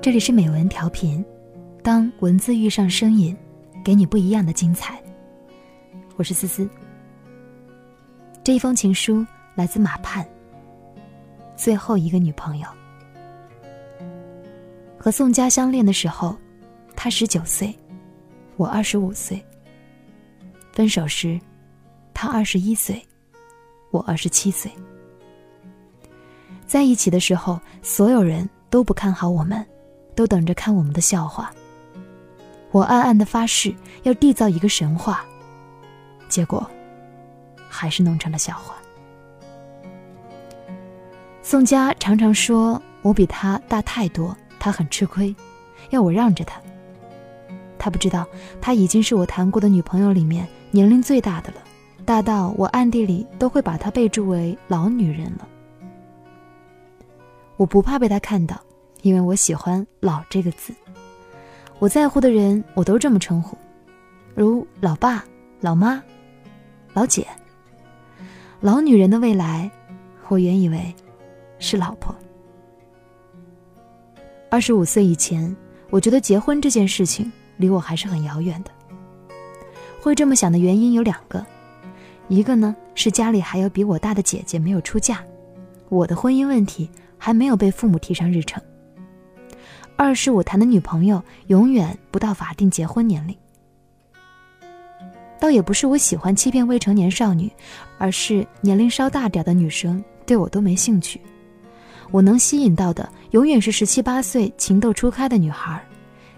这里是美文调频，当文字遇上声音，给你不一样的精彩。我是思思。这一封情书来自马盼。最后一个女朋友，和宋佳相恋的时候，她十九岁，我二十五岁。分手时，她二十一岁，我二十七岁。在一起的时候，所有人都不看好我们。都等着看我们的笑话。我暗暗的发誓要缔造一个神话，结果还是弄成了笑话。宋佳常常说我比他大太多，他很吃亏，要我让着他。他不知道，他已经是我谈过的女朋友里面年龄最大的了，大到我暗地里都会把她备注为老女人了。我不怕被他看到。因为我喜欢“老”这个字，我在乎的人我都这么称呼，如老爸、老妈、老姐。老女人的未来，我原以为是老婆。二十五岁以前，我觉得结婚这件事情离我还是很遥远的。会这么想的原因有两个，一个呢是家里还有比我大的姐姐没有出嫁，我的婚姻问题还没有被父母提上日程。二是我谈的女朋友永远不到法定结婚年龄，倒也不是我喜欢欺骗未成年少女，而是年龄稍大点的女生对我都没兴趣。我能吸引到的永远是十七八岁情窦初开的女孩，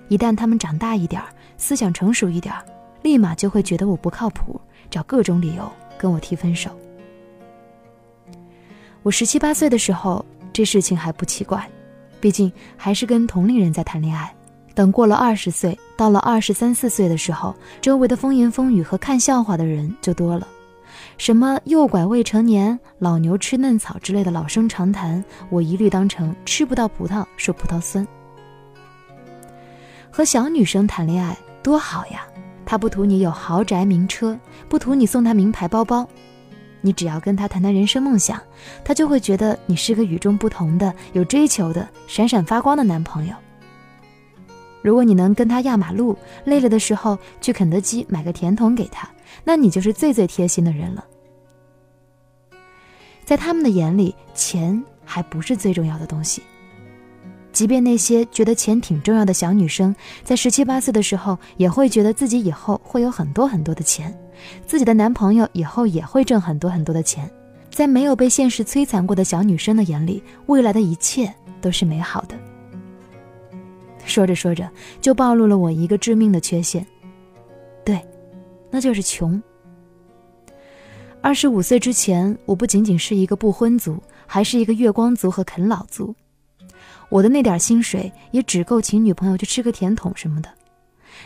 一旦她们长大一点，思想成熟一点，立马就会觉得我不靠谱，找各种理由跟我提分手。我十七八岁的时候，这事情还不奇怪。毕竟还是跟同龄人在谈恋爱，等过了二十岁，到了二十三四岁的时候，周围的风言风语和看笑话的人就多了，什么诱拐未成年、老牛吃嫩草之类的老生常谈，我一律当成吃不到葡萄说葡萄酸。和小女生谈恋爱多好呀，她不图你有豪宅名车，不图你送她名牌包包。你只要跟他谈谈人生梦想，他就会觉得你是个与众不同的、有追求的、闪闪发光的男朋友。如果你能跟他压马路，累了的时候去肯德基买个甜筒给他，那你就是最最贴心的人了。在他们的眼里，钱还不是最重要的东西。即便那些觉得钱挺重要的小女生，在十七八岁的时候，也会觉得自己以后会有很多很多的钱。自己的男朋友以后也会挣很多很多的钱，在没有被现实摧残过的小女生的眼里，未来的一切都是美好的。说着说着，就暴露了我一个致命的缺陷，对，那就是穷。二十五岁之前，我不仅仅是一个不婚族，还是一个月光族和啃老族。我的那点薪水也只够请女朋友去吃个甜筒什么的。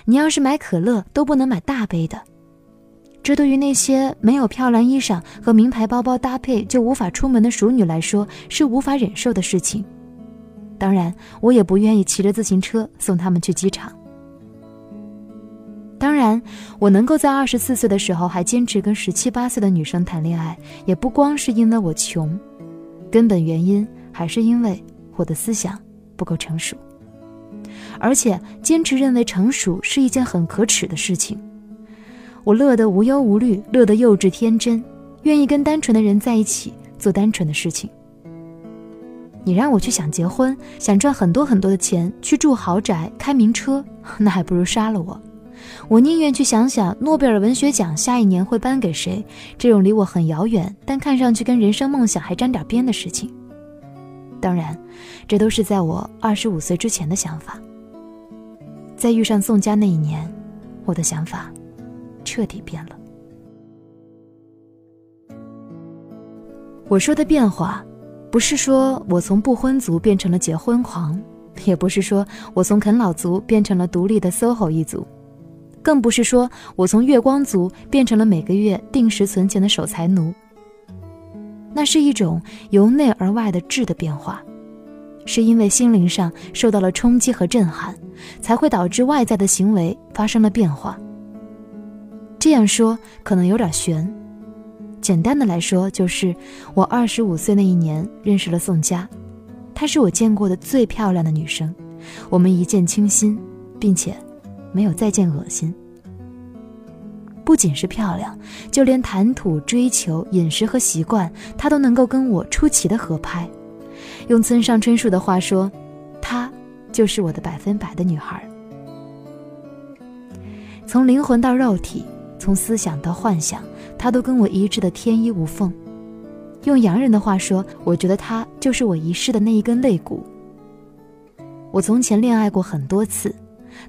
你要是买可乐，都不能买大杯的。这对于那些没有漂亮衣裳和名牌包包搭配就无法出门的熟女来说是无法忍受的事情。当然，我也不愿意骑着自行车送他们去机场。当然，我能够在二十四岁的时候还坚持跟十七八岁的女生谈恋爱，也不光是因为我穷，根本原因还是因为我的思想不够成熟，而且坚持认为成熟是一件很可耻的事情。我乐得无忧无虑，乐得幼稚天真，愿意跟单纯的人在一起做单纯的事情。你让我去想结婚，想赚很多很多的钱，去住豪宅、开名车，那还不如杀了我。我宁愿去想想诺贝尔文学奖下一年会颁给谁，这种离我很遥远，但看上去跟人生梦想还沾点边的事情。当然，这都是在我二十五岁之前的想法。在遇上宋佳那一年，我的想法。彻底变了。我说的变化，不是说我从不婚族变成了结婚狂，也不是说我从啃老族变成了独立的 SOHO 一族，更不是说我从月光族变成了每个月定时存钱的守财奴。那是一种由内而外的质的变化，是因为心灵上受到了冲击和震撼，才会导致外在的行为发生了变化。这样说可能有点悬，简单的来说就是我二十五岁那一年认识了宋佳，她是我见过的最漂亮的女生，我们一见倾心，并且没有再见恶心。不仅是漂亮，就连谈吐、追求、饮食和习惯，她都能够跟我出奇的合拍。用村上春树的话说，她就是我的百分百的女孩。从灵魂到肉体，从思想到幻想，他都跟我一致的天衣无缝。用洋人的话说，我觉得他就是我一世的那一根肋骨。我从前恋爱过很多次。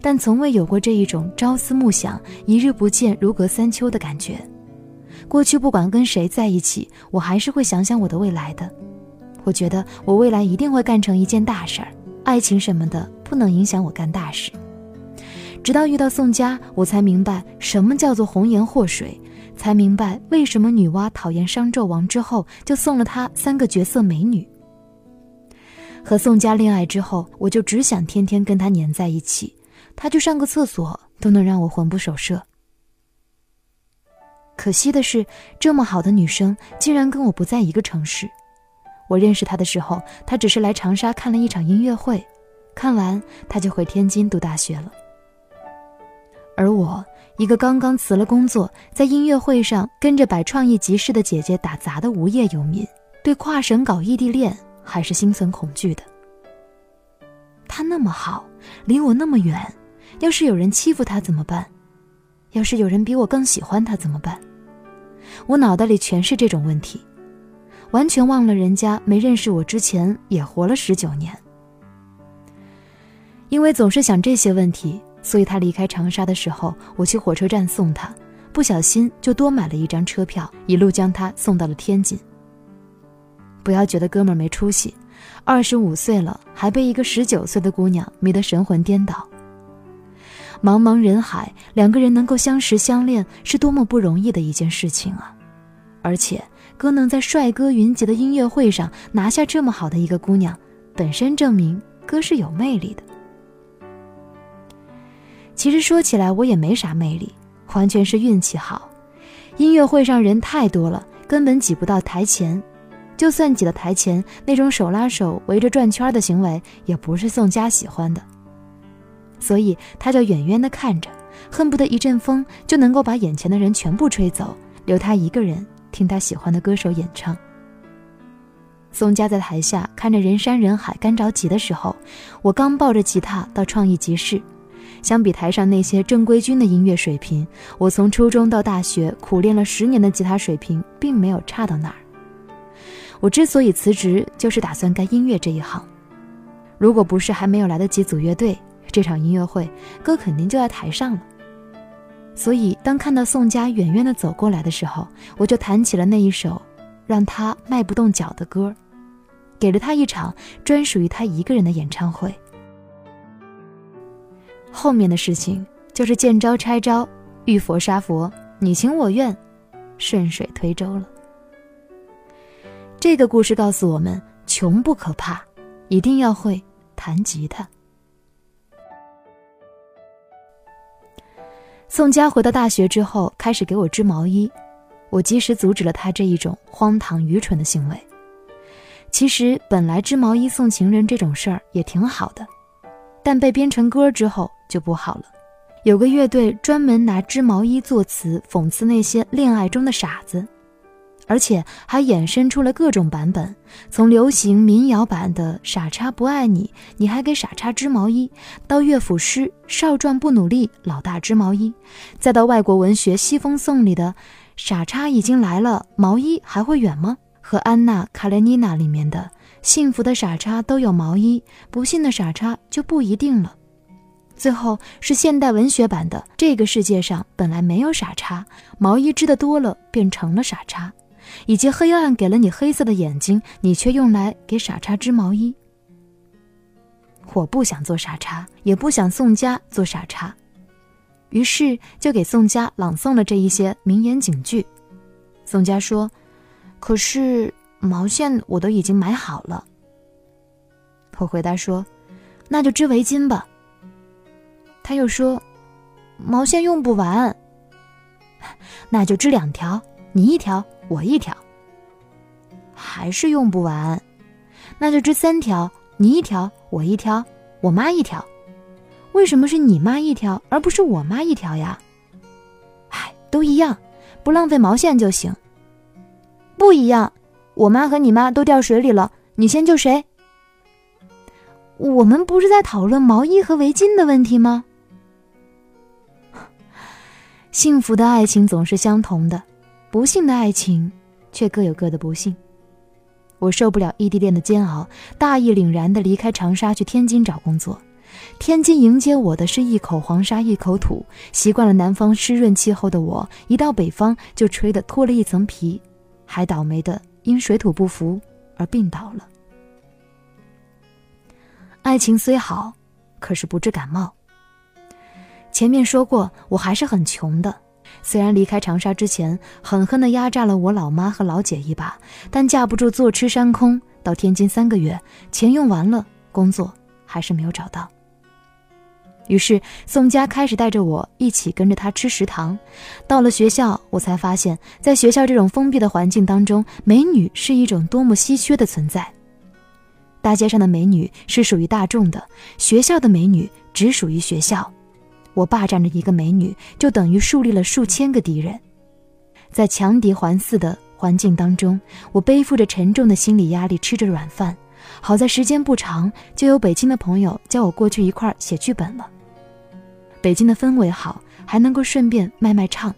但从未有过这一种朝思暮想、一日不见如隔三秋的感觉。过去不管跟谁在一起，我还是会想想我的未来的。我觉得我未来一定会干成一件大事儿，爱情什么的不能影响我干大事。直到遇到宋佳，我才明白什么叫做红颜祸水，才明白为什么女娲讨厌商纣王之后就送了他三个绝色美女。和宋佳恋爱之后，我就只想天天跟他黏在一起。他去上个厕所都能让我魂不守舍。可惜的是，这么好的女生竟然跟我不在一个城市。我认识她的时候，她只是来长沙看了一场音乐会，看完她就回天津读大学了。而我，一个刚刚辞了工作，在音乐会上跟着摆创意集市的姐姐打杂的无业游民，对跨省搞异地恋还是心存恐惧的。他那么好，离我那么远。要是有人欺负他怎么办？要是有人比我更喜欢他怎么办？我脑袋里全是这种问题，完全忘了人家没认识我之前也活了十九年。因为总是想这些问题，所以他离开长沙的时候，我去火车站送他，不小心就多买了一张车票，一路将他送到了天津。不要觉得哥们没出息，二十五岁了还被一个十九岁的姑娘迷得神魂颠倒。茫茫人海，两个人能够相识相恋，是多么不容易的一件事情啊！而且，哥能在帅哥云集的音乐会上拿下这么好的一个姑娘，本身证明哥是有魅力的。其实说起来，我也没啥魅力，完全是运气好。音乐会上人太多了，根本挤不到台前。就算挤到台前，那种手拉手围着转圈的行为，也不是宋佳喜欢的。所以他就远远地看着，恨不得一阵风就能够把眼前的人全部吹走，留他一个人听他喜欢的歌手演唱。宋佳在台下看着人山人海，干着急的时候，我刚抱着吉他到创意集市。相比台上那些正规军的音乐水平，我从初中到大学苦练了十年的吉他水平并没有差到哪儿。我之所以辞职，就是打算干音乐这一行。如果不是还没有来得及组乐队，这场音乐会，歌肯定就在台上了。所以，当看到宋佳远远的走过来的时候，我就弹起了那一首让他迈不动脚的歌，给了他一场专属于他一个人的演唱会。后面的事情就是见招拆招，遇佛杀佛，你情我愿，顺水推舟了。这个故事告诉我们：穷不可怕，一定要会弹吉他。宋佳回到大学之后，开始给我织毛衣，我及时阻止了他这一种荒唐愚蠢的行为。其实本来织毛衣送情人这种事儿也挺好的，但被编成歌之后就不好了。有个乐队专门拿织毛衣作词，讽刺那些恋爱中的傻子。而且还衍生出了各种版本，从流行民谣版的“傻叉不爱你，你还给傻叉织毛衣”，到乐府诗“少壮不努力，老大织毛衣”，再到外国文学《西风颂》里的“傻叉已经来了，毛衣还会远吗？”和《安娜·卡列尼娜》里面的“幸福的傻叉都有毛衣，不幸的傻叉就不一定了”。最后是现代文学版的“这个世界上本来没有傻叉，毛衣织的多了，便成了傻叉”。以及黑暗给了你黑色的眼睛，你却用来给傻叉织毛衣。我不想做傻叉，也不想宋佳做傻叉，于是就给宋佳朗诵了这一些名言警句。宋佳说：“可是毛线我都已经买好了。”我回答说：“那就织围巾吧。”他又说：“毛线用不完，那就织两条，你一条。”我一条，还是用不完，那就织三条，你一条，我一条，我妈一条。为什么是你妈一条，而不是我妈一条呀？唉，都一样，不浪费毛线就行。不一样，我妈和你妈都掉水里了，你先救谁？我们不是在讨论毛衣和围巾的问题吗？幸福的爱情总是相同的，不幸的爱情却各有各的不幸。我受不了异地恋的煎熬，大义凛然地离开长沙去天津找工作。天津迎接我的是一口黄沙一口土，习惯了南方湿润气候的我，一到北方就吹得脱了一层皮，还倒霉的因水土不服而病倒了。爱情虽好，可是不治感冒。前面说过，我还是很穷的。虽然离开长沙之前狠狠地压榨了我老妈和老姐一把，但架不住坐吃山空。到天津三个月，钱用完了，工作还是没有找到。于是宋佳开始带着我一起跟着他吃食堂。到了学校，我才发现，在学校这种封闭的环境当中，美女是一种多么稀缺的存在。大街上的美女是属于大众的，学校的美女只属于学校。我霸占着一个美女，就等于树立了数千个敌人。在强敌环伺的环境当中，我背负着沉重的心理压力，吃着软饭。好在时间不长，就有北京的朋友叫我过去一块写剧本了。北京的氛围好，还能够顺便卖卖唱。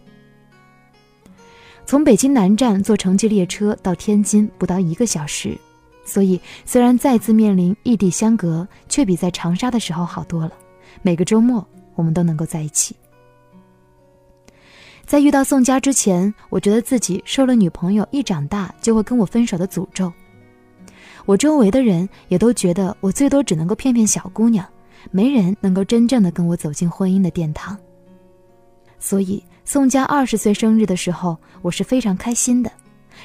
从北京南站坐城际列车到天津不到一个小时。所以，虽然再次面临异地相隔，却比在长沙的时候好多了。每个周末，我们都能够在一起。在遇到宋佳之前，我觉得自己受了女朋友一长大就会跟我分手的诅咒。我周围的人也都觉得我最多只能够骗骗小姑娘，没人能够真正的跟我走进婚姻的殿堂。所以，宋佳二十岁生日的时候，我是非常开心的，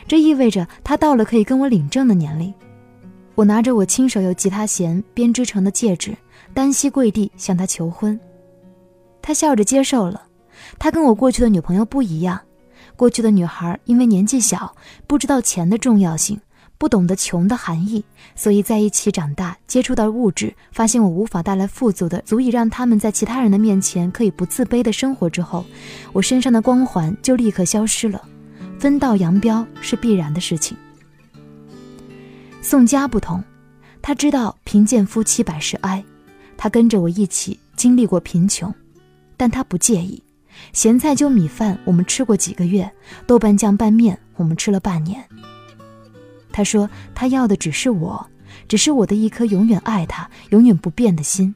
这意味着她到了可以跟我领证的年龄。我拿着我亲手用吉他弦编织成的戒指，单膝跪地向她求婚。他笑着接受了。他跟我过去的女朋友不一样，过去的女孩因为年纪小，不知道钱的重要性，不懂得穷的含义，所以在一起长大，接触到物质，发现我无法带来富足的，足以让他们在其他人的面前可以不自卑的生活之后，我身上的光环就立刻消失了，分道扬镳是必然的事情。宋佳不同，他知道贫贱夫妻百事哀，他跟着我一起经历过贫穷，但他不介意。咸菜就米饭我们吃过几个月，豆瓣酱拌面我们吃了半年。他说他要的只是我，只是我的一颗永远爱他、永远不变的心。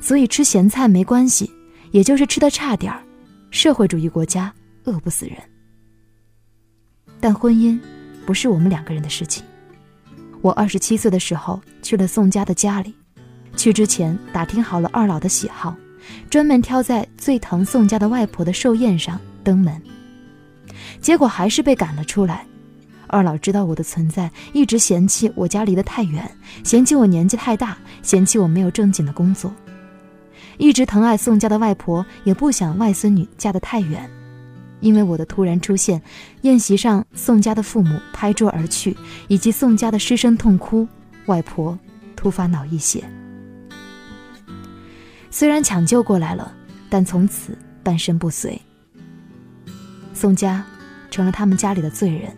所以吃咸菜没关系，也就是吃的差点儿。社会主义国家饿不死人，但婚姻不是我们两个人的事情。我二十七岁的时候去了宋家的家里，去之前打听好了二老的喜好，专门挑在最疼宋家的外婆的寿宴上登门。结果还是被赶了出来。二老知道我的存在，一直嫌弃我家离得太远，嫌弃我年纪太大，嫌弃我没有正经的工作。一直疼爱宋家的外婆也不想外孙女嫁得太远。因为我的突然出现，宴席上宋家的父母拍桌而去，以及宋家的失声痛哭，外婆突发脑溢血。虽然抢救过来了，但从此半身不遂。宋佳成了他们家里的罪人，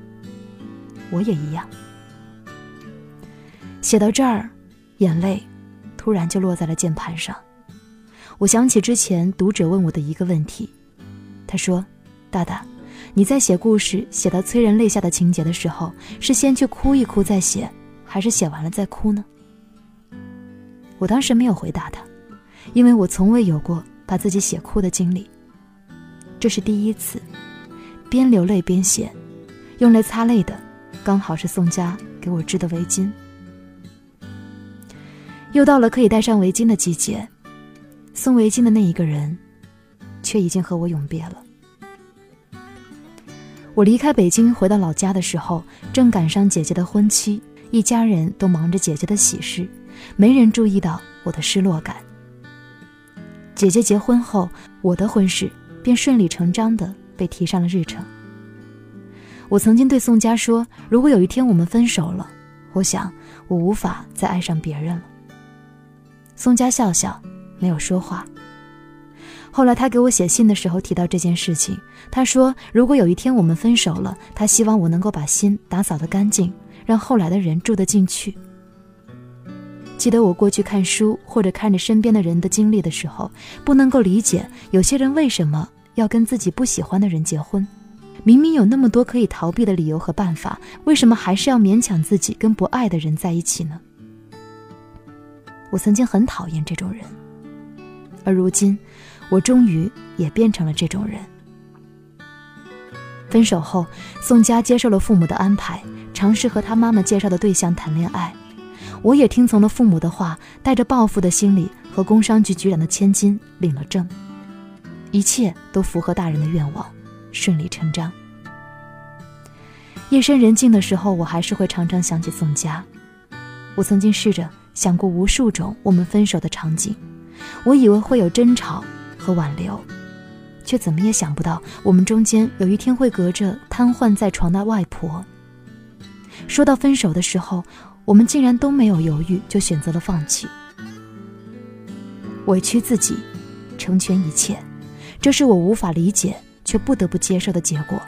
我也一样。写到这儿，眼泪突然就落在了键盘上。我想起之前读者问我的一个问题，他说。大大，你在写故事写到催人泪下的情节的时候，是先去哭一哭再写，还是写完了再哭呢？我当时没有回答他，因为我从未有过把自己写哭的经历，这是第一次。边流泪边写，用来擦泪的，刚好是宋佳给我织的围巾。又到了可以戴上围巾的季节，送围巾的那一个人，却已经和我永别了。我离开北京回到老家的时候，正赶上姐姐的婚期，一家人都忙着姐姐的喜事，没人注意到我的失落感。姐姐结婚后，我的婚事便顺理成章地被提上了日程。我曾经对宋佳说：“如果有一天我们分手了，我想我无法再爱上别人了。”宋佳笑笑，没有说话。后来他给我写信的时候提到这件事情，他说如果有一天我们分手了，他希望我能够把心打扫得干净，让后来的人住得进去。记得我过去看书或者看着身边的人的经历的时候，不能够理解有些人为什么要跟自己不喜欢的人结婚，明明有那么多可以逃避的理由和办法，为什么还是要勉强自己跟不爱的人在一起呢？我曾经很讨厌这种人，而如今。我终于也变成了这种人。分手后，宋佳接受了父母的安排，尝试和他妈妈介绍的对象谈恋爱。我也听从了父母的话，带着报复的心理和工商局局长的千金领了证。一切都符合大人的愿望，顺理成章。夜深人静的时候，我还是会常常想起宋佳。我曾经试着想过无数种我们分手的场景，我以为会有争吵。和挽留，却怎么也想不到，我们中间有一天会隔着瘫痪在床的外婆。说到分手的时候，我们竟然都没有犹豫，就选择了放弃。委屈自己，成全一切，这是我无法理解却不得不接受的结果。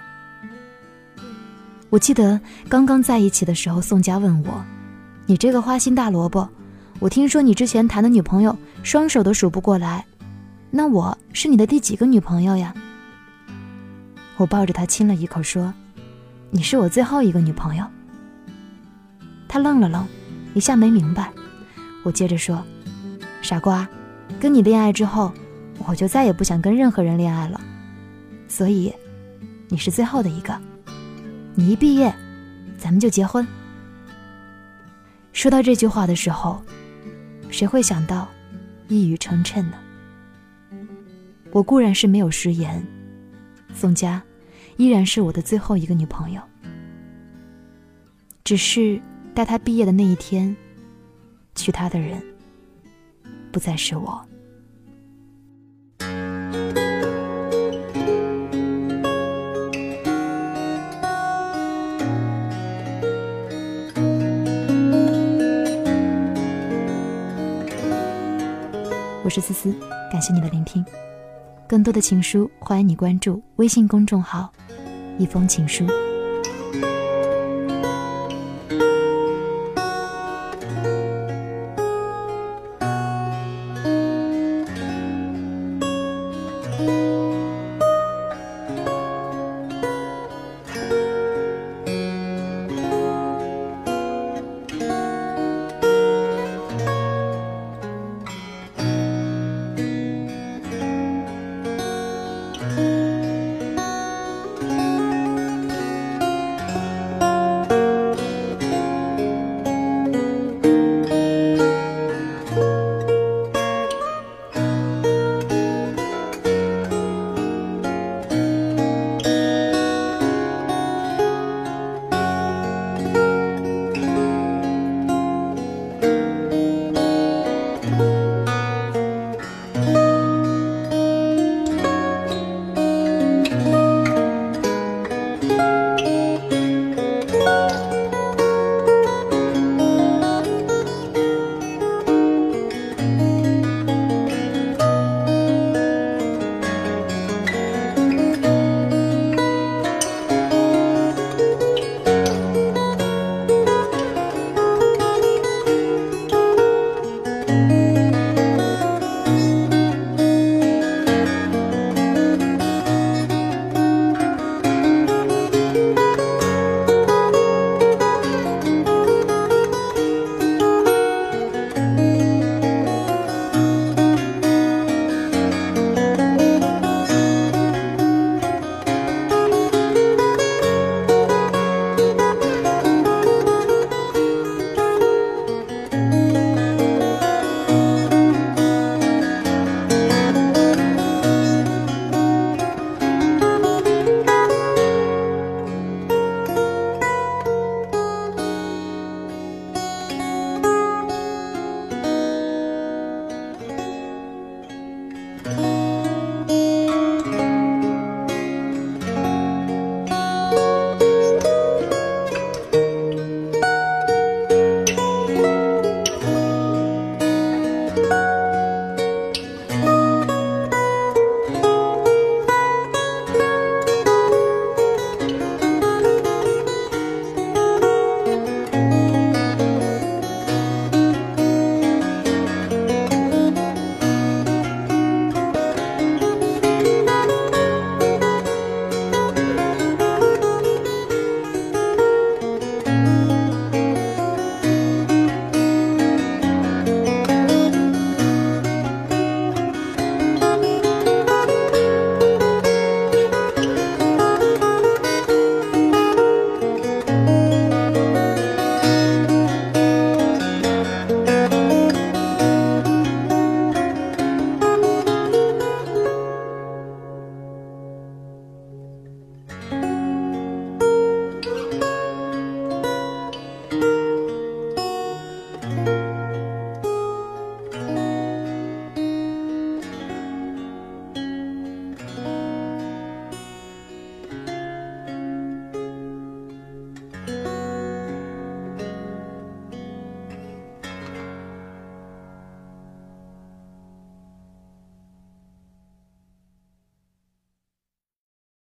我记得刚刚在一起的时候，宋佳问我：“你这个花心大萝卜，我听说你之前谈的女朋友双手都数不过来。”那我是你的第几个女朋友呀？我抱着他亲了一口，说：“你是我最后一个女朋友。”他愣了愣，一下没明白。我接着说：“傻瓜，跟你恋爱之后，我就再也不想跟任何人恋爱了。所以，你是最后的一个。你一毕业，咱们就结婚。”说到这句话的时候，谁会想到一语成谶呢？我固然是没有食言，宋佳依然是我的最后一个女朋友。只是待他毕业的那一天，娶她的人不再是我。我是思思，感谢你的聆听。更多的情书，欢迎你关注微信公众号“一封情书”。